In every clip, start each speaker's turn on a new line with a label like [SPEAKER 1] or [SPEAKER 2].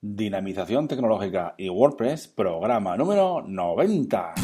[SPEAKER 1] Dinamización tecnológica y WordPress, programa número 90.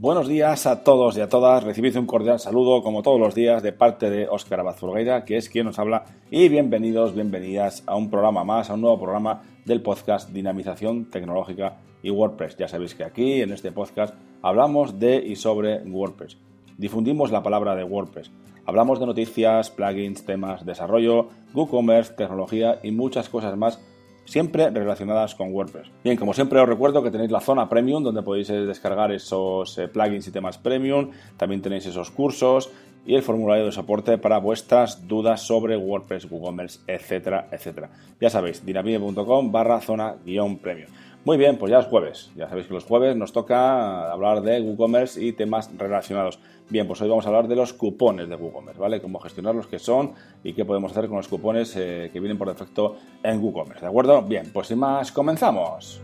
[SPEAKER 1] Buenos días a todos y a todas. Recibid un cordial saludo, como todos los días, de parte de Óscar Abazurgueira, que es quien nos habla. Y bienvenidos, bienvenidas a un programa más, a un nuevo programa del podcast Dinamización Tecnológica y WordPress. Ya sabéis que aquí, en este podcast, hablamos de y sobre WordPress. Difundimos la palabra de WordPress. Hablamos de noticias, plugins, temas, desarrollo, WooCommerce, tecnología y muchas cosas más siempre relacionadas con WordPress. Bien, como siempre os recuerdo que tenéis la zona premium donde podéis descargar esos eh, plugins y temas premium, también tenéis esos cursos y el formulario de soporte para vuestras dudas sobre WordPress, WooCommerce, etcétera, etcétera. Ya sabéis, dinamite.com barra zona guion premium. Muy bien, pues ya es jueves. Ya sabéis que los jueves nos toca hablar de WooCommerce y temas relacionados. Bien, pues hoy vamos a hablar de los cupones de WooCommerce, ¿vale? Cómo gestionarlos, qué son y qué podemos hacer con los cupones eh, que vienen por defecto en WooCommerce, ¿de acuerdo? Bien, pues sin más, comenzamos.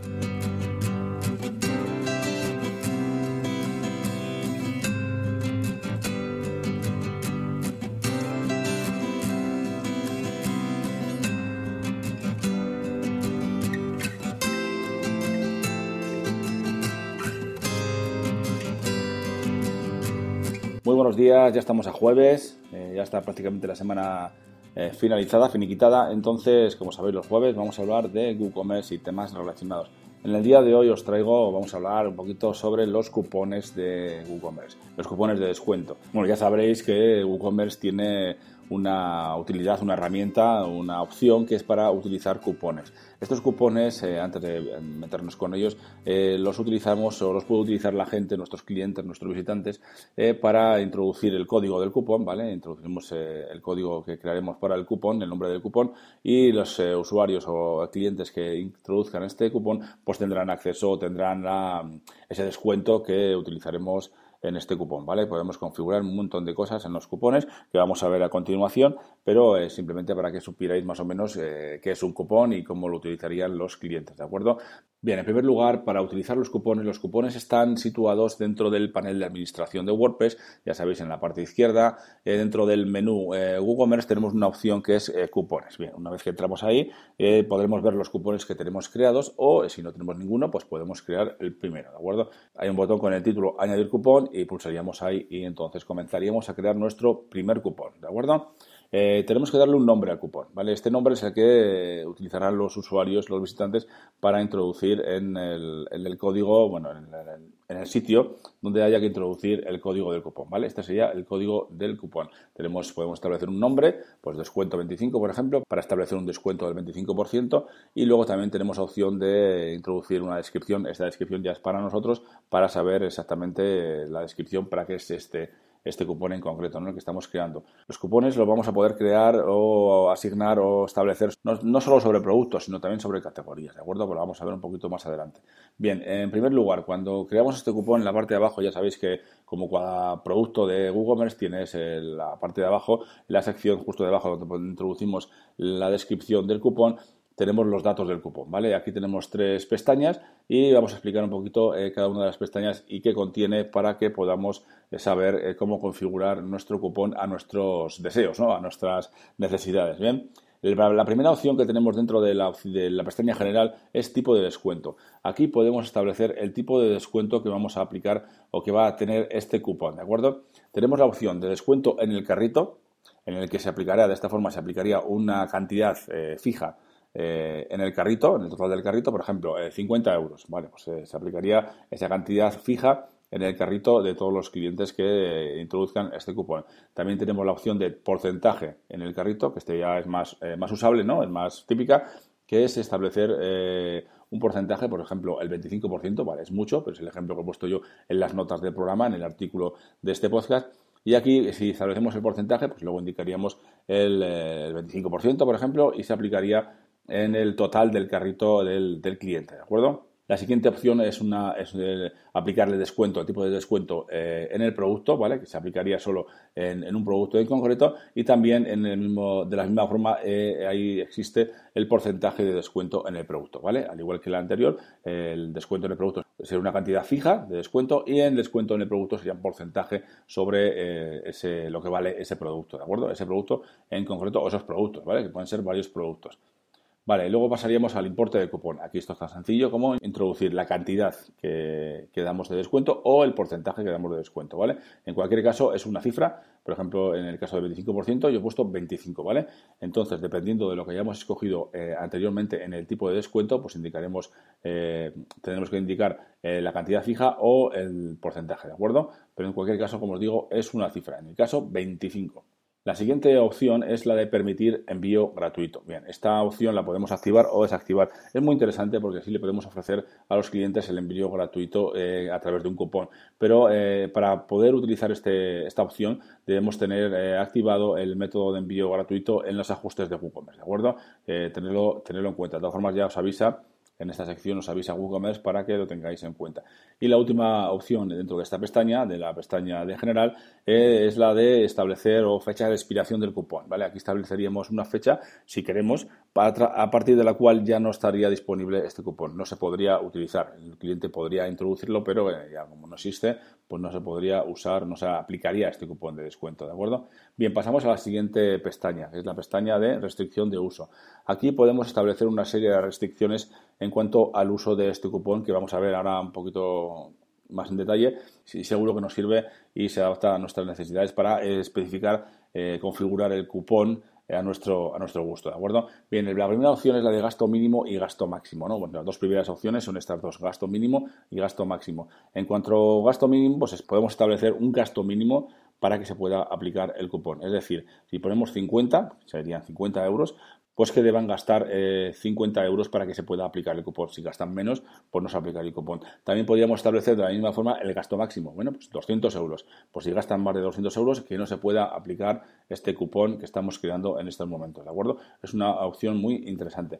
[SPEAKER 1] Muy buenos días, ya estamos a jueves, eh, ya está prácticamente la semana eh, finalizada, finiquitada. Entonces, como sabéis, los jueves vamos a hablar de WooCommerce y temas relacionados. En el día de hoy os traigo, vamos a hablar un poquito sobre los cupones de WooCommerce, los cupones de descuento. Bueno, ya sabréis que WooCommerce tiene una utilidad, una herramienta, una opción que es para utilizar cupones. Estos cupones, eh, antes de meternos con ellos, eh, los utilizamos o los puede utilizar la gente, nuestros clientes, nuestros visitantes, eh, para introducir el código del cupón, ¿vale? Introducimos el código que crearemos para el cupón, el nombre del cupón, y los usuarios o clientes que introduzcan este cupón, pues tendrán acceso o tendrán ese descuento que utilizaremos en este cupón, ¿vale? Podemos configurar un montón de cosas en los cupones que vamos a ver a continuación, pero eh, simplemente para que supierais más o menos eh, qué es un cupón y cómo lo utilizarían los clientes, ¿de acuerdo? Bien, en primer lugar, para utilizar los cupones, los cupones están situados dentro del panel de administración de WordPress, ya sabéis, en la parte izquierda, eh, dentro del menú WooCommerce tenemos una opción que es cupones. Bien, una vez que entramos ahí, podremos ver los cupones que tenemos creados o si no tenemos ninguno, pues podemos crear el primero, ¿de acuerdo? Hay un botón con el título añadir cupón y pulsaríamos ahí y entonces comenzaríamos a crear nuestro primer cupón, ¿de acuerdo? Eh, tenemos que darle un nombre al cupón, ¿vale? Este nombre es el que utilizarán los usuarios, los visitantes, para introducir en el, código, bueno, en el, sitio donde haya que introducir el código del cupón, ¿vale? Este sería el código del cupón. Tenemos, podemos establecer un nombre, pues descuento 25, por ejemplo, para establecer un descuento del 25% y luego también tenemos opción de introducir una descripción. Esta descripción ya es para nosotros para saber exactamente la descripción para qué es este este cupón en concreto, ¿no? el que estamos creando. Los cupones los vamos a poder crear o asignar o establecer no, solo sobre productos, sino también sobre categorías, ¿de acuerdo? Pues lo vamos a ver un poquito más adelante. Bien, en primer lugar, cuando creamos este cupón en la parte de abajo, ya sabéis que como cada producto de WooCommerce tienes la parte de abajo, la sección justo debajo donde introducimos la descripción del cupón, tenemos los datos del cupón, ¿vale? Aquí tenemos tres pestañas y vamos a explicar un poquito eh, cada una de las pestañas y qué contiene para que podamos eh, saber eh, cómo configurar nuestro cupón a nuestros deseos, ¿no? A nuestras necesidades, ¿bien? La primera opción que tenemos dentro de la, de la, pestaña general es tipo de descuento. Aquí podemos establecer el tipo de descuento que vamos a aplicar o que va a tener este cupón, ¿de acuerdo? Tenemos la opción de descuento en el carrito, en el que se aplicaría, de esta forma se aplicaría una cantidad fija eh, en el carrito, en el total del carrito, por ejemplo, 50 eh, euros. Vale, pues eh, se aplicaría esa cantidad fija en el carrito de todos los clientes que introduzcan este cupón. También tenemos la opción de porcentaje en el carrito, que este ya es más, más usable, ¿no? Es más típica, que es establecer un porcentaje, por ejemplo, el 25%, vale, es mucho, pero es el ejemplo que he puesto yo en las notas del programa, en el artículo de este podcast. Y aquí, si establecemos el porcentaje, pues luego indicaríamos el, el 25%, por ejemplo, y se aplicaría en el total del carrito del, cliente, ¿de acuerdo? La siguiente opción es, una, es eh, aplicarle descuento, el tipo de descuento eh, en el producto, ¿vale? Que se aplicaría solo en, un producto en concreto y también en el mismo, de la misma forma eh, ahí existe el porcentaje de descuento en el producto, ¿vale? Al igual que la anterior, el descuento en el producto sería una cantidad fija de descuento y el descuento en el producto sería un porcentaje sobre ese, lo que vale ese producto, ¿de acuerdo? Ese producto en concreto o esos productos, ¿vale? Que pueden ser varios productos. Vale, luego pasaríamos al importe de cupón. Aquí esto es tan sencillo como introducir la cantidad que, damos de descuento o el porcentaje que damos de descuento, ¿vale? En cualquier caso es una cifra, por ejemplo, en el caso del 25% yo he puesto 25, ¿vale? Entonces, dependiendo de lo que hayamos escogido eh, anteriormente en el tipo de descuento, pues indicaremos, eh, que indicar eh, la cantidad fija o el porcentaje, ¿de acuerdo? Pero en cualquier caso, como os digo, es una cifra. En el caso, 25. La siguiente opción es la de permitir envío gratuito. Bien, esta opción la podemos activar o desactivar. Es muy interesante porque así le podemos ofrecer a los clientes el envío gratuito eh, a través de un cupón. Pero eh, para poder utilizar este, esta opción debemos tener eh, activado el método de envío gratuito en los ajustes de WooCommerce, ¿de acuerdo? tenerlo, tenerlo en cuenta. De todas formas ya os avisa en esta sección os avisa WooCommerce para que lo tengáis en cuenta. Y la última opción dentro de esta pestaña, de la pestaña de general, eh, es la de establecer o fecha de expiración del cupón. ¿vale? Aquí estableceríamos una fecha, si queremos, a partir de la cual ya no estaría disponible este cupón. No se podría utilizar. El cliente podría introducirlo, pero eh, ya como no existe, pues no se podría usar, no se aplicaría este cupón de descuento, ¿de acuerdo? Bien, pasamos a la siguiente pestaña, que es la pestaña de restricción de uso. Aquí podemos establecer una serie de restricciones en cuanto al uso de este cupón que vamos a ver ahora un poquito más en detalle seguro que nos sirve y se adapta a nuestras necesidades para especificar, eh, configurar el cupón a nuestro, a nuestro gusto, ¿de acuerdo? Bien, la primera opción es la de gasto mínimo y gasto máximo, ¿no? Bueno, las dos primeras opciones son estas dos, gasto mínimo y gasto máximo. En cuanto a gasto mínimo, pues podemos establecer un gasto mínimo para que se pueda aplicar el cupón. Es decir, si ponemos 50, serían 50 euros, pues que deban gastar 50 eh, euros para que se pueda aplicar el cupón. Si gastan menos, pues no se aplica el cupón. También podríamos establecer de la misma forma el gasto máximo. Bueno, pues 200 euros. Pues si gastan más de 200 euros, que no se pueda aplicar este cupón que estamos creando en estos momentos. ¿De acuerdo? Es una opción muy interesante.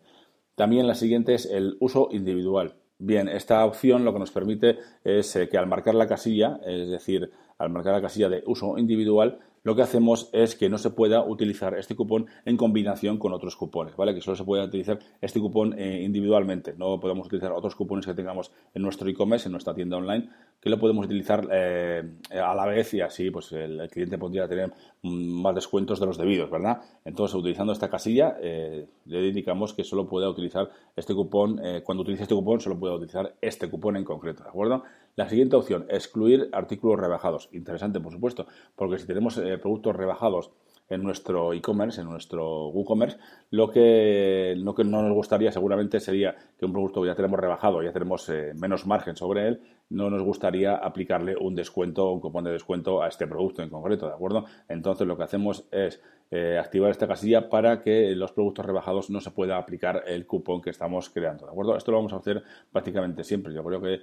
[SPEAKER 1] También la siguiente es el uso individual. Bien, esta opción lo que nos permite es eh, que al marcar la casilla, es decir, al marcar la casilla de uso individual, lo que hacemos es que no se pueda utilizar este cupón en combinación con otros cupones, ¿vale? Que solo se pueda utilizar este cupón eh, individualmente. No podemos utilizar otros cupones que tengamos en nuestro e-commerce, en nuestra tienda online, que lo podemos utilizar eh, a la vez y así pues el, cliente podría tener mm, más descuentos de los debidos, ¿verdad? Entonces, utilizando esta casilla, eh, le indicamos que solo pueda utilizar este cupón, cuando utilice este cupón, solo pueda utilizar este cupón en concreto, ¿de acuerdo? La siguiente opción, excluir artículos rebajados. Interesante, por supuesto, porque si tenemos eh, productos rebajados en nuestro e-commerce, en nuestro WooCommerce, lo que, lo que no nos gustaría seguramente sería que un producto que ya tenemos rebajado, ya tenemos eh, menos margen sobre él, no nos gustaría aplicarle un descuento un cupón de descuento a este producto en concreto, ¿de acuerdo? Entonces lo que hacemos es eh, activar esta casilla para que los productos rebajados no se pueda aplicar el cupón que estamos creando, ¿de acuerdo? Esto lo vamos a hacer prácticamente siempre. Yo creo que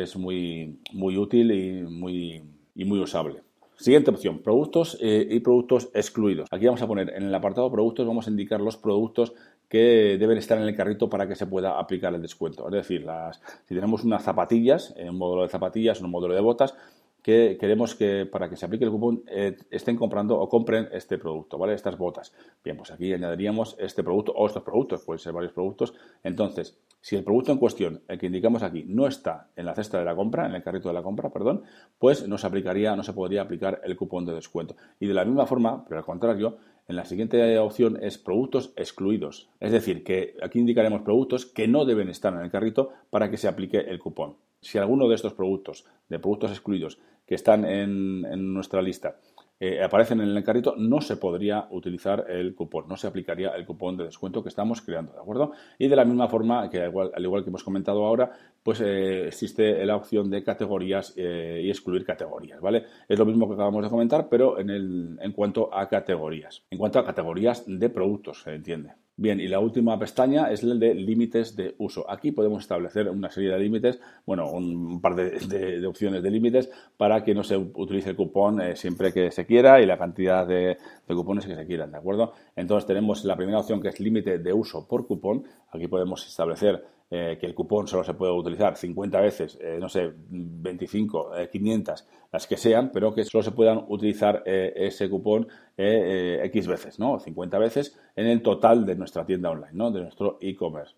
[SPEAKER 1] es muy, muy útil y muy, y muy usable. Siguiente opción, productos eh, y productos excluidos. Aquí vamos a poner en el apartado productos, vamos a indicar los productos que deben estar en el carrito para que se pueda aplicar el descuento. Es decir, las, si tenemos unas zapatillas, un módulo de zapatillas, un módulo de botas, que queremos que para que se aplique el cupón eh, estén comprando o compren este producto, ¿vale? Estas botas. Bien, pues aquí añadiríamos este producto o estos productos, pueden ser varios productos. Entonces, si el producto en cuestión, el que indicamos aquí, no está en la cesta de la compra, en el carrito de la compra, perdón, pues no se aplicaría, no se podría aplicar el cupón de descuento. Y de la misma forma, pero al contrario, en la siguiente opción es productos excluidos. Es decir, que aquí indicaremos productos que no deben estar en el carrito para que se aplique el cupón. Si alguno de estos productos, de productos excluidos, que están en, nuestra lista eh, aparecen en el carrito, no se podría utilizar el cupón, no se aplicaría el cupón de descuento que estamos creando, ¿de acuerdo? Y de la misma forma, que al igual, que hemos comentado ahora, pues eh, existe la opción de categorías eh, y excluir categorías, ¿vale? Es lo mismo que acabamos de comentar, pero en, el, en cuanto a categorías. En cuanto a categorías de productos, se entiende. Bien, y la última pestaña es el de límites de uso. Aquí podemos establecer una serie de límites, bueno, un par de, opciones de límites para que no se utilice el cupón eh, siempre que se quiera y la cantidad de, cupones que se quieran, ¿de acuerdo? Entonces tenemos la primera opción que es límite de uso por cupón. Aquí podemos establecer eh, que el cupón solo se puede utilizar 50 veces, eh, no sé, 25, 500, las que sean, pero que solo se puedan utilizar ese cupón X veces, ¿no? 50 veces en el total de nuestra tienda online, ¿no? De nuestro e-commerce.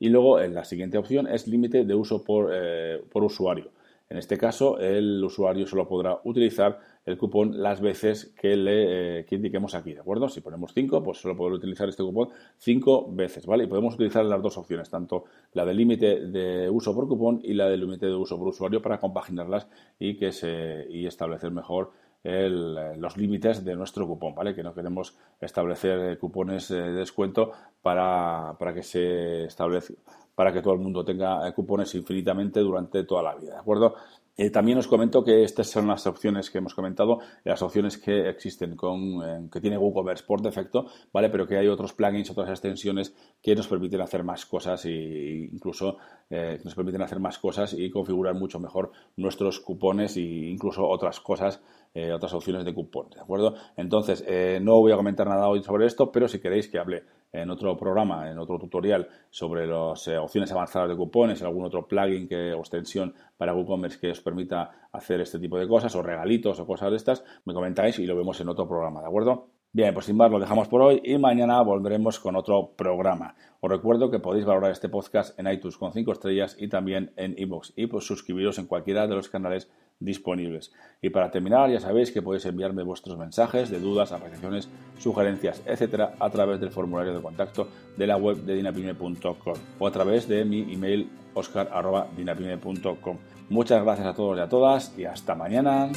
[SPEAKER 1] Y luego la siguiente opción es límite de uso por, por usuario. En este caso, el usuario solo podrá utilizar el cupón las veces que le eh, indiquemos aquí, ¿de acuerdo? Si ponemos 5, pues solo podrá utilizar este cupón 5 veces, ¿vale? Y podemos utilizar las dos opciones, tanto la del límite de uso por cupón y la del límite de uso por usuario para compaginarlas y, que se, y establecer mejor los límites de nuestro cupón, ¿vale? Que no queremos establecer cupones de descuento para, para que se establezca para que todo el mundo tenga cupones infinitamente durante toda la vida, ¿de acuerdo? Eh, también os comento que estas son las opciones que hemos comentado, las opciones que existen con eh, que tiene WooCommerce por defecto, ¿vale? Pero que hay otros plugins, otras extensiones que nos permiten hacer más cosas e incluso eh, nos permiten hacer más cosas y configurar mucho mejor nuestros cupones e incluso otras cosas, otras opciones de cupón, ¿de acuerdo? Entonces, no voy a comentar nada hoy sobre esto, pero si queréis que hable en otro programa, en otro tutorial sobre las eh, opciones avanzadas de cupones, algún otro plugin que, o extensión para WooCommerce que os permita hacer este tipo de cosas, o regalitos o cosas de estas, me comentáis y lo vemos en otro programa, ¿de acuerdo? Bien, pues sin más lo dejamos por hoy y mañana volveremos con otro programa. Os recuerdo que podéis valorar este podcast en iTunes con 5 estrellas y también en iVoox y pues suscribiros en cualquiera de los canales disponibles. Y para terminar, ya sabéis que podéis enviarme vuestros mensajes de dudas, apreciaciones, sugerencias, etcétera, a través del formulario de contacto de la web de dinapime.com o a través de mi email oscar.dinapime.com. Muchas gracias a todos y a todas y hasta mañana.